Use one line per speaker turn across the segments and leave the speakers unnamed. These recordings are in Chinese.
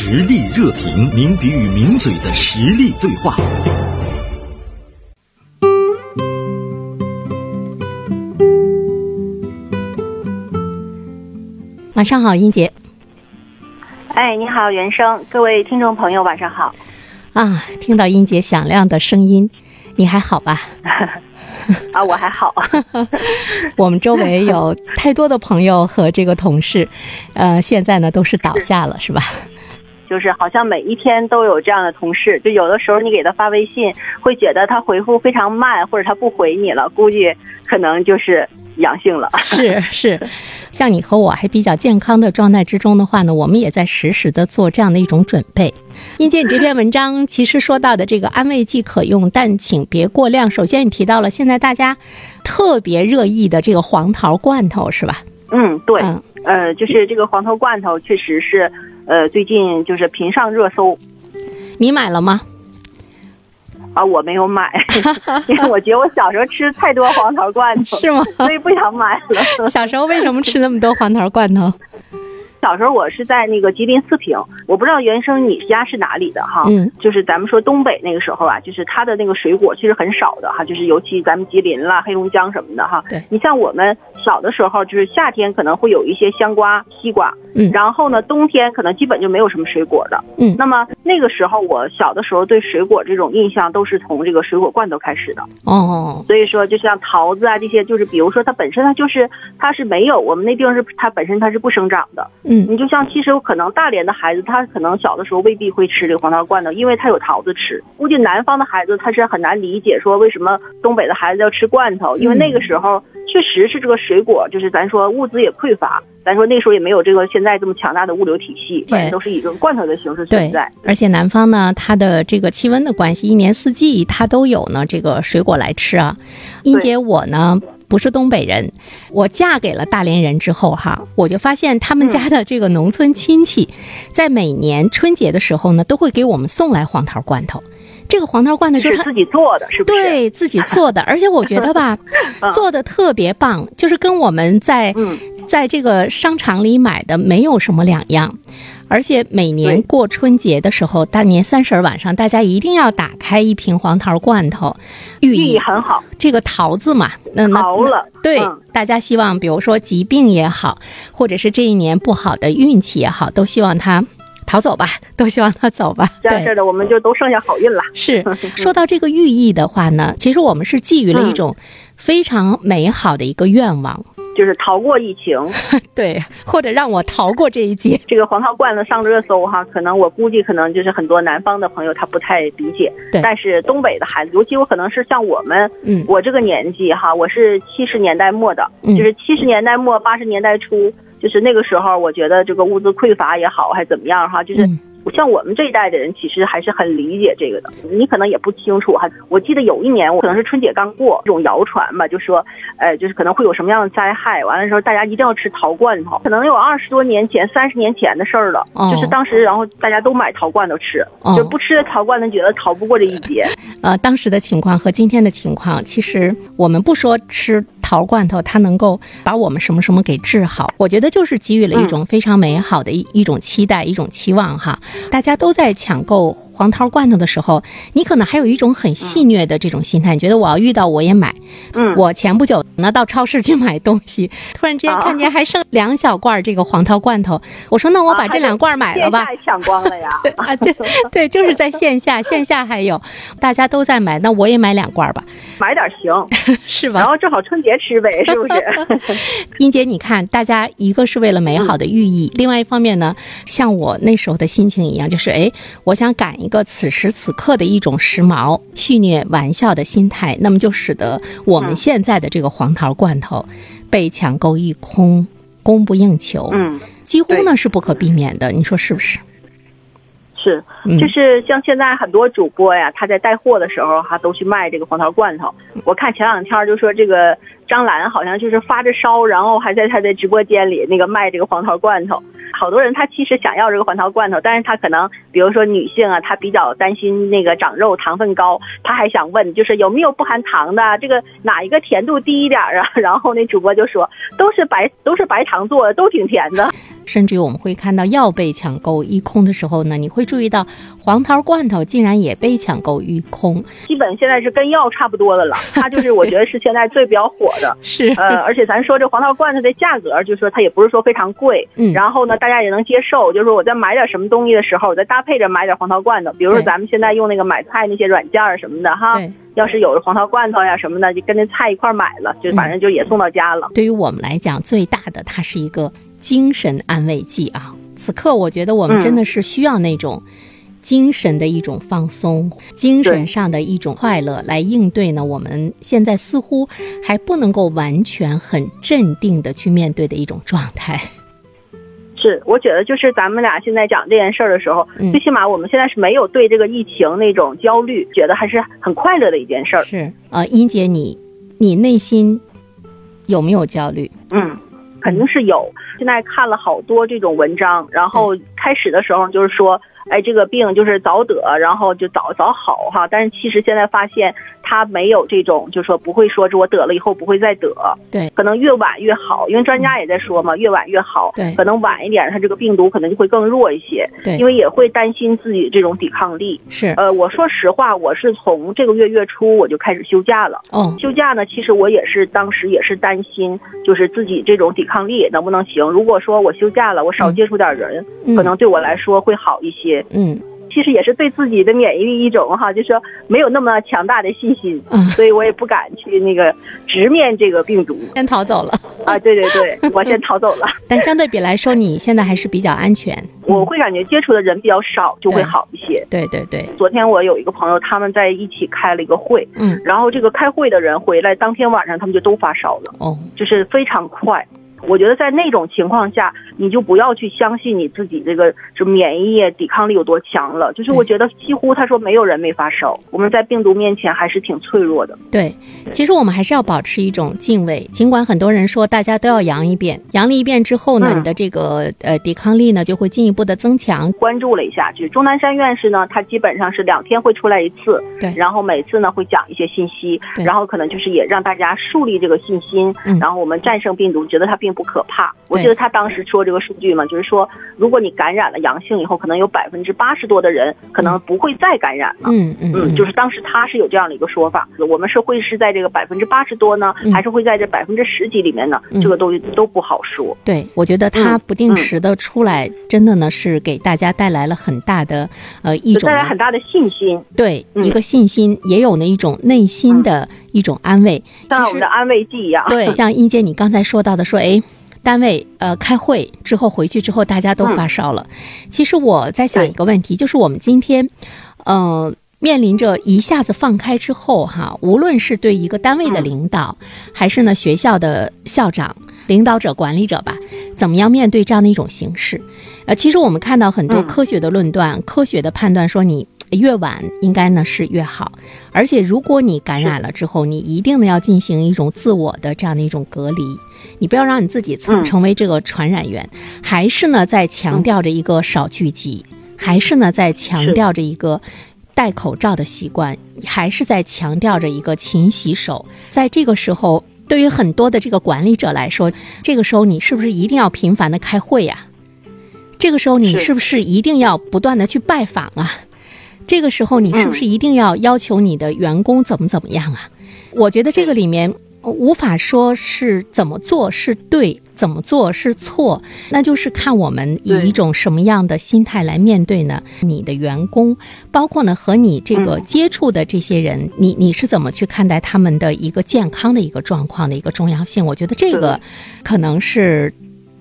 实力热评，名笔与名嘴的实力对话。
晚上好，英杰。
哎，你好，原生，各位听众朋友，晚上好。
啊，听到英杰响亮的声音，你还好吧？
啊，我还好。
我们周围有太多的朋友和这个同事，呃，现在呢都是倒下了，是吧？
就是好像每一天都有这样的同事，就有的时候你给他发微信，会觉得他回复非常慢，或者他不回你了，估计可能就是阳性了。
是 是，像你和我还比较健康的状态之中的话呢，我们也在实时的做这样的一种准备。英姐，你这篇文章其实说到的这个安慰剂可用，但请别过量。首先，你提到了现在大家特别热议的这个黄桃罐头，是吧？
嗯，对，呃，就是这个黄桃罐头，确实是。呃，最近就是频上热搜，
你买了吗？
啊，我没有买，因为我觉得我小时候吃太多黄桃罐头，
是吗？
所以不想买了。
小时候为什么吃那么多黄桃罐头？
小时候我是在那个吉林四平，我不知道原生你家是哪里的哈，
嗯，
就是咱们说东北那个时候啊，就是它的那个水果其实很少的哈，就是尤其咱们吉林啦、黑龙江什么的哈，
对，
你像我们小的时候，就是夏天可能会有一些香瓜、西瓜，
嗯，
然后呢，冬天可能基本就没有什么水果的，
嗯，
那么那个时候我小的时候对水果这种印象都是从这个水果罐头开始的，
哦，
所以说就像桃子啊这些，就是比如说它本身它就是它是没有我们那地方是它本身它是不生长的，
嗯，
你就像其实。有可能大连的孩子，他可能小的时候未必会吃这个黄桃罐头，因为他有桃子吃。估计南方的孩子他是很难理解，说为什么东北的孩子要吃罐头，因为那个时候确实是这个水果，就是咱说物资也匮乏，咱说那时候也没有这个现在这么强大的物流体系，
对，
都是以这个罐头的形式存在。
而且南方呢，它的这个气温的关系，一年四季它都有呢这个水果来吃啊。英姐，我呢。不是东北人，我嫁给了大连人之后哈，我就发现他们家的这个农村亲戚，在每年春节的时候呢，都会给我们送来黄桃罐头。这个黄桃罐头
是自己做的，是不
是？对自己做的，而且我觉得吧，做的特别棒，就是跟我们在在这个商场里买的没有什么两样。而且每年过春节的时候，大年三十晚上，大家一定要打开一瓶黄桃罐头，
寓意很好。
这个桃子嘛，那那对，大家希望，比如说疾病也好，或者是这一年不好的运气也好，都希望它逃走吧，都希望它走吧。
这样式的，我们就都剩下好运了。
是 说到这个寓意的话呢，其实我们是寄予了一种非常美好的一个愿望。
就是逃过疫情，
对，或者让我逃过这一劫。
这个黄桃罐子上热搜哈，可能我估计可能就是很多南方的朋友他不太理解，
对。
但是东北的孩子，尤其我可能是像我们，
嗯，
我这个年纪哈，我是七十年代末的，就是七十年代末八十年代初，就是那个时候，我觉得这个物资匮乏也好，还怎么样哈，就是。像我们这一代的人，其实还是很理解这个的。你可能也不清楚哈。我记得有一年，我可能是春节刚过，这种谣传吧，就说，呃，就是可能会有什么样的灾害。完了之后，大家一定要吃桃罐头。可能有二十多年前、三十年前的事儿了。就是当时，然后大家都买桃罐头吃，就不吃桃罐头，觉得逃不过这一劫。
呃，当时的情况和今天的情况，其实我们不说吃。桃罐头，它能够把我们什么什么给治好？我觉得就是给予了一种非常美好的一一种期待，一种期望哈。大家都在抢购黄桃罐头的时候，你可能还有一种很戏谑的这种心态，你觉得我要遇到我也买。
嗯，
我前不久呢到超市去买东西，突然之间看见还剩两小罐这个黄桃罐头，我说那我把这两罐买了吧。
抢光了呀！
啊，对对，就是在线下，线下还有大家都在买，那我也买两罐吧。
买点行
是吧？
然后正好春节吃呗，是不是？
英姐，你看，大家一个是为了美好的寓意，另外一方面呢，像我那时候的心情一样，就是哎，我想赶一个此时此刻的一种时髦、戏谑、玩笑的心态，那么就使得我们现在的这个黄桃罐头被抢购一空，供不应求，
嗯，
几乎呢是不可避免的，你说是不是？
是，就是像现在很多主播呀，他在带货的时候哈，都去卖这个黄桃罐头。我看前两天就说这个张兰好像就是发着烧，然后还在他的直播间里那个卖这个黄桃罐头。好多人他其实想要这个黄桃罐头，但是他可能比如说女性啊，她比较担心那个长肉、糖分高，他还想问就是有没有不含糖的，这个哪一个甜度低一点啊？然后那主播就说都是白都是白糖做的，都挺甜的。
甚至于我们会看到药被抢购一空的时候呢，你会注意到黄桃罐头竟然也被抢购一空。
基本现在是跟药差不多的了，它就是我觉得是现在最比较火的。
是，
呃，而且咱说这黄桃罐头的价格，就是说它也不是说非常贵，
嗯，
然后呢，大家也能接受。就是说我在买点什么东西的时候，我再搭配着买点黄桃罐头，比如说咱们现在用那个买菜那些软件什么的哈。要是有黄桃罐头呀什么的，就跟那菜一块买了，就反正就也送到家了。
对于我们来讲，最大的它是一个精神安慰剂啊。此刻我觉得我们真的是需要那种精神的一种放松，精神上的一种快乐来应对呢。我们现在似乎还不能够完全很镇定的去面对的一种状态。
是，我觉得就是咱们俩现在讲这件事儿的时候，最起码我们现在是没有对这个疫情那种焦虑，觉得还是很快乐的一件事儿。
是，呃，英姐，你你内心有没有焦虑？
嗯，肯定是有。现在看了好多这种文章，然后开始的时候就是说，哎，这个病就是早得，然后就早早好哈。但是其实现在发现。他没有这种，就是说不会说，这我得了以后不会再得。
对，
可能越晚越好，因为专家也在说嘛，越晚越好。
对，
可能晚一点，他这个病毒可能就会更弱一些。
对，
因为也会担心自己这种抵抗力。
是，
呃，我说实话，我是从这个月月初我就开始休假了。
哦，
休假呢，其实我也是当时也是担心，就是自己这种抵抗力能不能行。如果说我休假了，我少接触点人，可能对我来说会好一些。
嗯。
其实也是对自己的免疫力一种哈，就是说没有那么强大的信心，所以我也不敢去那个直面这个病毒，
先逃走了
啊！对对对，我先逃走了。
但相对比来说，你现在还是比较安全。
我会感觉接触的人比较少，就会好一些。
对对对。
昨天我有一个朋友，他们在一起开了一个会，
嗯，
然后这个开会的人回来当天晚上，他们就都发烧了，
哦，
就是非常快。我觉得在那种情况下，你就不要去相信你自己这个就免疫抵抗力有多强了。就是我觉得几乎他说没有人没发烧，我们在病毒面前还是挺脆弱的。
对，其实我们还是要保持一种敬畏。尽管很多人说大家都要阳一遍，阳了一遍之后呢，你的这个呃抵抗力呢就会进一步的增强。
关注了一下，就是钟南山院士呢，他基本上是两天会出来一次，
对，
然后每次呢会讲一些信息，然后可能就是也让大家树立这个信心，然后我们战胜病毒，觉得它并。并不可怕，我记得他当时说这个数据嘛，就是说，如果你感染了阳性以后，可能有百分之八十多的人可能不会再感染了。
嗯嗯，
就是当时他是有这样的一个说法，我们是会是在这个百分之八十多呢，还是会在这百分之十几里面呢？这个东西都不好说。
对，我觉得他不定时的出来，真的呢是给大家带来了很大的呃一种
带来很大的信心。
对，一个信心，也有呢一种内心的一种安慰，
像我们的安慰剂一样。
对，像英姐你刚才说到的，说哎。单位呃开会之后回去之后大家都发烧了，其实我在想一个问题，就是我们今天，呃面临着一下子放开之后哈，无论是对一个单位的领导，还是呢学校的校长、领导者、管理者吧，怎么样面对这样的一种形式？呃，其实我们看到很多科学的论断、科学的判断说你。越晚应该呢是越好，而且如果你感染了之后，你一定呢要进行一种自我的这样的一种隔离，你不要让你自己成成为这个传染源，还是呢在强调着一个少聚集，还是呢在强调着一个戴口罩的习惯，还是在强调着一个勤洗手。在这个时候，对于很多的这个管理者来说，这个时候你是不是一定要频繁的开会呀？这个时候你是不是一定要不断的去拜访啊？这个时候，你是不是一定要要求你的员工怎么怎么样啊？我觉得这个里面无法说是怎么做是对，怎么做是错，那就是看我们以一种什么样的心态来面对呢？你的员工，包括呢和你这个接触的这些人，你你是怎么去看待他们的一个健康的一个状况的一个重要性？我觉得这个可能是。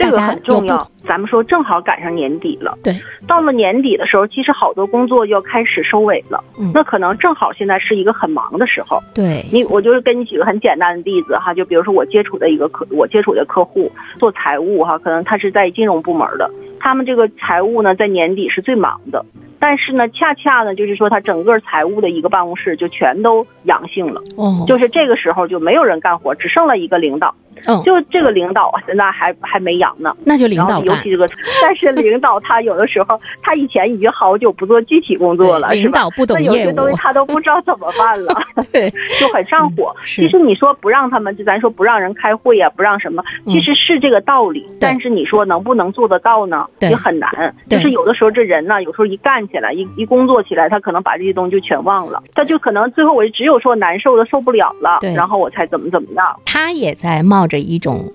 这个很重要，咱们说正好赶上年底了。
对，
到了年底的时候，其实好多工作要开始收尾了。
嗯，
那可能正好现在是一个很忙的时候。
对，
你我就是跟你举个很简单的例子哈，就比如说我接触的一个客，我接触的客户做财务哈，可能他是在金融部门的，他们这个财务呢在年底是最忙的，但是呢，恰恰呢就是说他整个财务的一个办公室就全都阳性了。
哦，
就是这个时候就没有人干活，只剩了一个领导。
嗯，
就这个领导啊，现在还还没阳呢。
那就领导
尤其这个，但是领导他有的时候，他以前已经好久不做具体工作了，
领导不懂业务，
有些东西他都不知道怎么办了，
对，
就很上火。
其
实你说不让他们，就咱说不让人开会呀，不让什么，其实是这个道理。但是你说能不能做得到呢？也很难。就是有的时候这人呢，有时候一干起来，一一工作起来，他可能把这些东西就全忘了，他就可能最后我就只有说难受的受不了了，然后我才怎么怎么样。
他也在冒着一种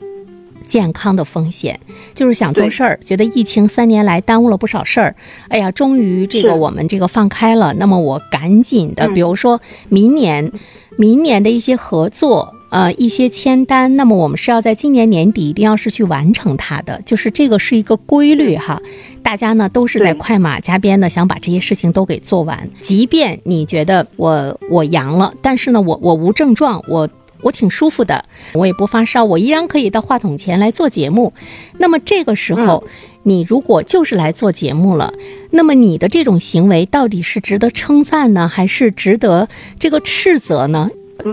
健康的风险，就是想做事儿，觉得疫情三年来耽误了不少事儿。哎呀，终于这个我们这个放开了，那么我赶紧的，比如说明年，明年的一些合作。呃，一些签单，那么我们是要在今年年底一定要是去完成它的，就是这个是一个规律哈。大家呢都是在快马加鞭的想把这些事情都给做完。即便你觉得我我阳了，但是呢我我无症状，我我挺舒服的，我也不发烧，我依然可以到话筒前来做节目。那么这个时候，你如果就是来做节目了，那么你的这种行为到底是值得称赞呢，还是值得这个斥责呢？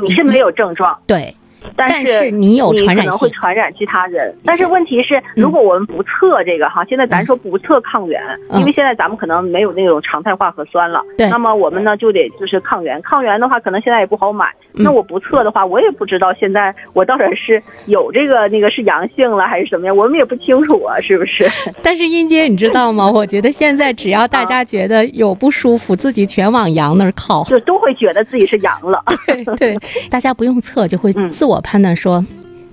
你是没有症状，
对。
但
是你有传染
性，可能会传染其他人。但是问题是，如果我们不测这个哈，现在咱说不测抗原，因为现在咱们可能没有那种常态化核酸了。
对。
那么我们呢就得就是抗原，抗原的话可能现在也不好买。那我不测的话，我也不知道现在我到底是有这个那个是阳性了还是什么样？我们也不清楚啊，是不是？
但是英姐，你知道吗？我觉得现在只要大家觉得有不舒服，自己全往阳那儿靠，
就都会觉得自己是阳了。
对对，大家不用测就会自我判断说。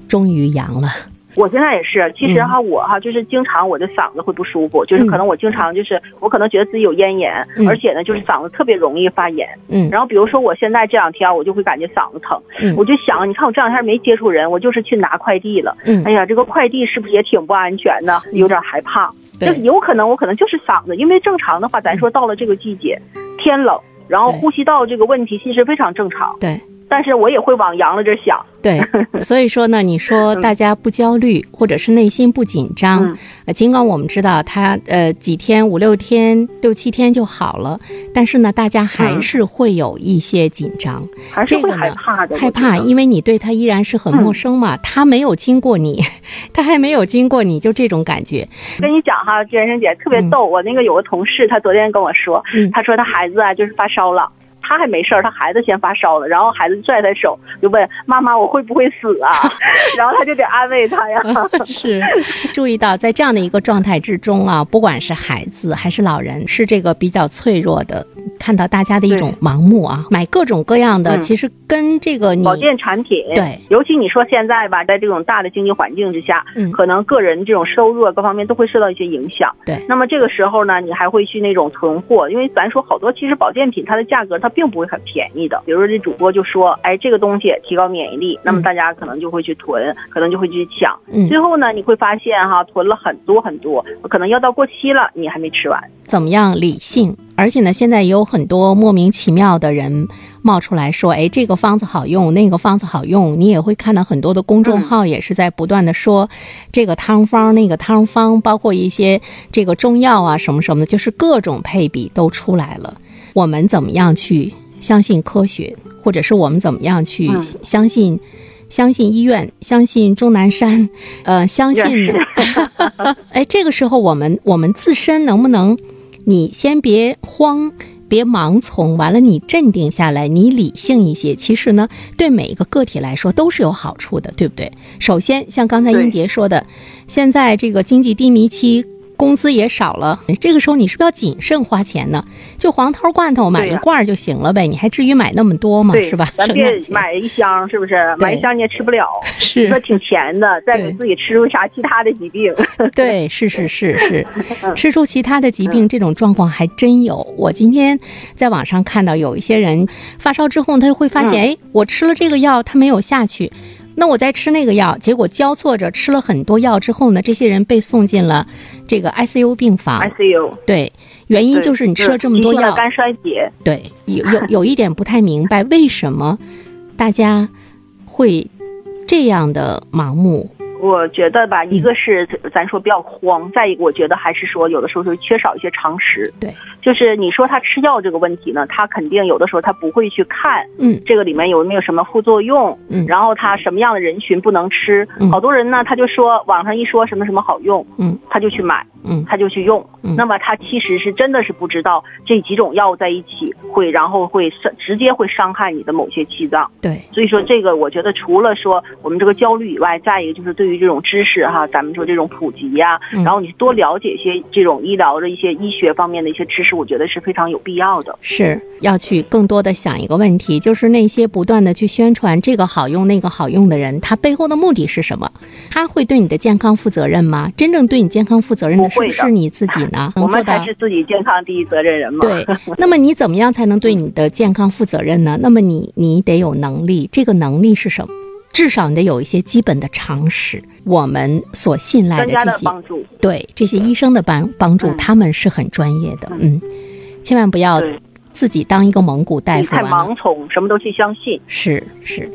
终于阳了，
我现在也是。其实哈，我哈就是经常我的嗓子会不舒服，就是可能我经常就是我可能觉得自己有咽炎，而且呢就是嗓子特别容易发炎。
嗯。
然后比如说我现在这两天我就会感觉嗓子疼，我就想，你看我这两天没接触人，我就是去拿快递了。嗯。哎呀，这个快递是不是也挺不安全的？有点害怕。就有可能我可能就是嗓子，因为正常的话，咱说到了这个季节，天冷，然后呼吸道这个问题其实非常正常。
对。
但是我也会往阳了这想，
对，所以说呢，你说大家不焦虑，或者是内心不紧张，呃，尽管我们知道他呃几天五六天六七天就好了，但是呢，大家还是会有一些紧张，还是会
害怕的，
害怕，因为你对他依然是很陌生嘛，他没有经过你，他还没有经过你就这种感觉。
跟你讲哈，娟生姐特别逗，我那个有个同事，他昨天跟我说，他说他孩子啊就是发烧了。他还没事儿，他孩子先发烧了，然后孩子拽他手，就问妈妈：“我会不会死啊？” 然后他就得安慰他呀。
是，注意到在这样的一个状态之中啊，不管是孩子还是老人，是这个比较脆弱的。看到大家的一种盲目啊，买各种各样的，其实跟这个
保健产品，
对，
尤其你说现在吧，在这种大的经济环境之下，嗯，可能个人这种收入各方面都会受到一些影响。
对，
那么这个时候呢，你还会去那种囤货，因为咱说好多其实保健品它的价格它并不会很便宜的。比如说这主播就说，哎，这个东西提高免疫力，那么大家可能就会去囤，可能就会去抢。嗯，最后呢，你会发现哈，囤了很多很多，可能要到过期了，你还没吃完。
怎么样理性？而且呢，现在也有很多莫名其妙的人冒出来说：“哎，这个方子好用，那个方子好用。”你也会看到很多的公众号也是在不断的说这个汤方、那个汤方，包括一些这个中药啊什么什么的，就是各种配比都出来了。我们怎么样去相信科学，或者是我们怎么样去相信相信医院、相信钟南山？呃，相信。哎，这个时候我们我们自身能不能？你先别慌，别盲从，完了你镇定下来，你理性一些。其实呢，对每一个个体来说都是有好处的，对不对？首先，像刚才英杰说的，现在这个经济低迷期。工资也少了，这个时候你是不是要谨慎花钱呢？就黄桃罐头买一罐就行了呗，你还至于买那么多吗？是吧？
咱别买一箱，是不是？买一箱你也吃不了，
是
说挺甜的，再给自己吃出啥其他的疾病。
对，是是是是，吃出其他的疾病这种状况还真有。我今天在网上看到有一些人发烧之后，他就会发现，哎，我吃了这个药，他没有下去。那我在吃那个药，结果交错着吃了很多药之后呢，这些人被送进了这个 ICU 病房。
ICU
对，原因就是你吃了这么多药，
肝衰竭。
对，有有有一点不太明白，为什么大家会这样的盲目，
我觉得吧，一个是咱说比较慌，再一个我觉得还是说有的时候是缺少一些常识。
对，
就是你说他吃药这个问题呢，他肯定有的时候他不会去看，
嗯，
这个里面有没有什么副作用，
嗯，
然后他什么样的人群不能吃，好多人呢他就说网上一说什么什么好用，
嗯，
他就去买，
嗯，
他就去用，那么他其实是真的是不知道这几种药在一起会，然后会伤直接会伤害你的某些器脏。
对，
所以说这个我觉得除了说我们这个焦虑以外，再一个就是对于这种知识哈，咱们说这种普及呀，然后你多了解一些这种医疗的一些医学方面的一些知识，我觉得是非常有必要的。
是要去更多的想一个问题，就是那些不断的去宣传这个好用那个好用的人，他背后的目的是什么？他会对你的健康负责任吗？真正对你健康负责任的是不是你自己呢？
我们才是自己健康第一责任人嘛。
对，那么你怎么样才能对你的健康负责任呢？那么你你得有能力，这个能力是什么？至少你得有一些基本的常识。我们所信赖的这些，对这些医生的帮帮助，他们是很专业的。嗯，千万不要自己当一个蒙古大夫，
太盲从，什么都去相信。
是是，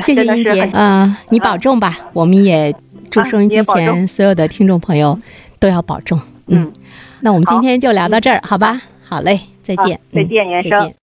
谢谢英杰，嗯，你保重吧。我们也祝收音机前所有的听众朋友都要保重。嗯，那我们今天就聊到这儿，好吧？好嘞，再见，
再见，
再见。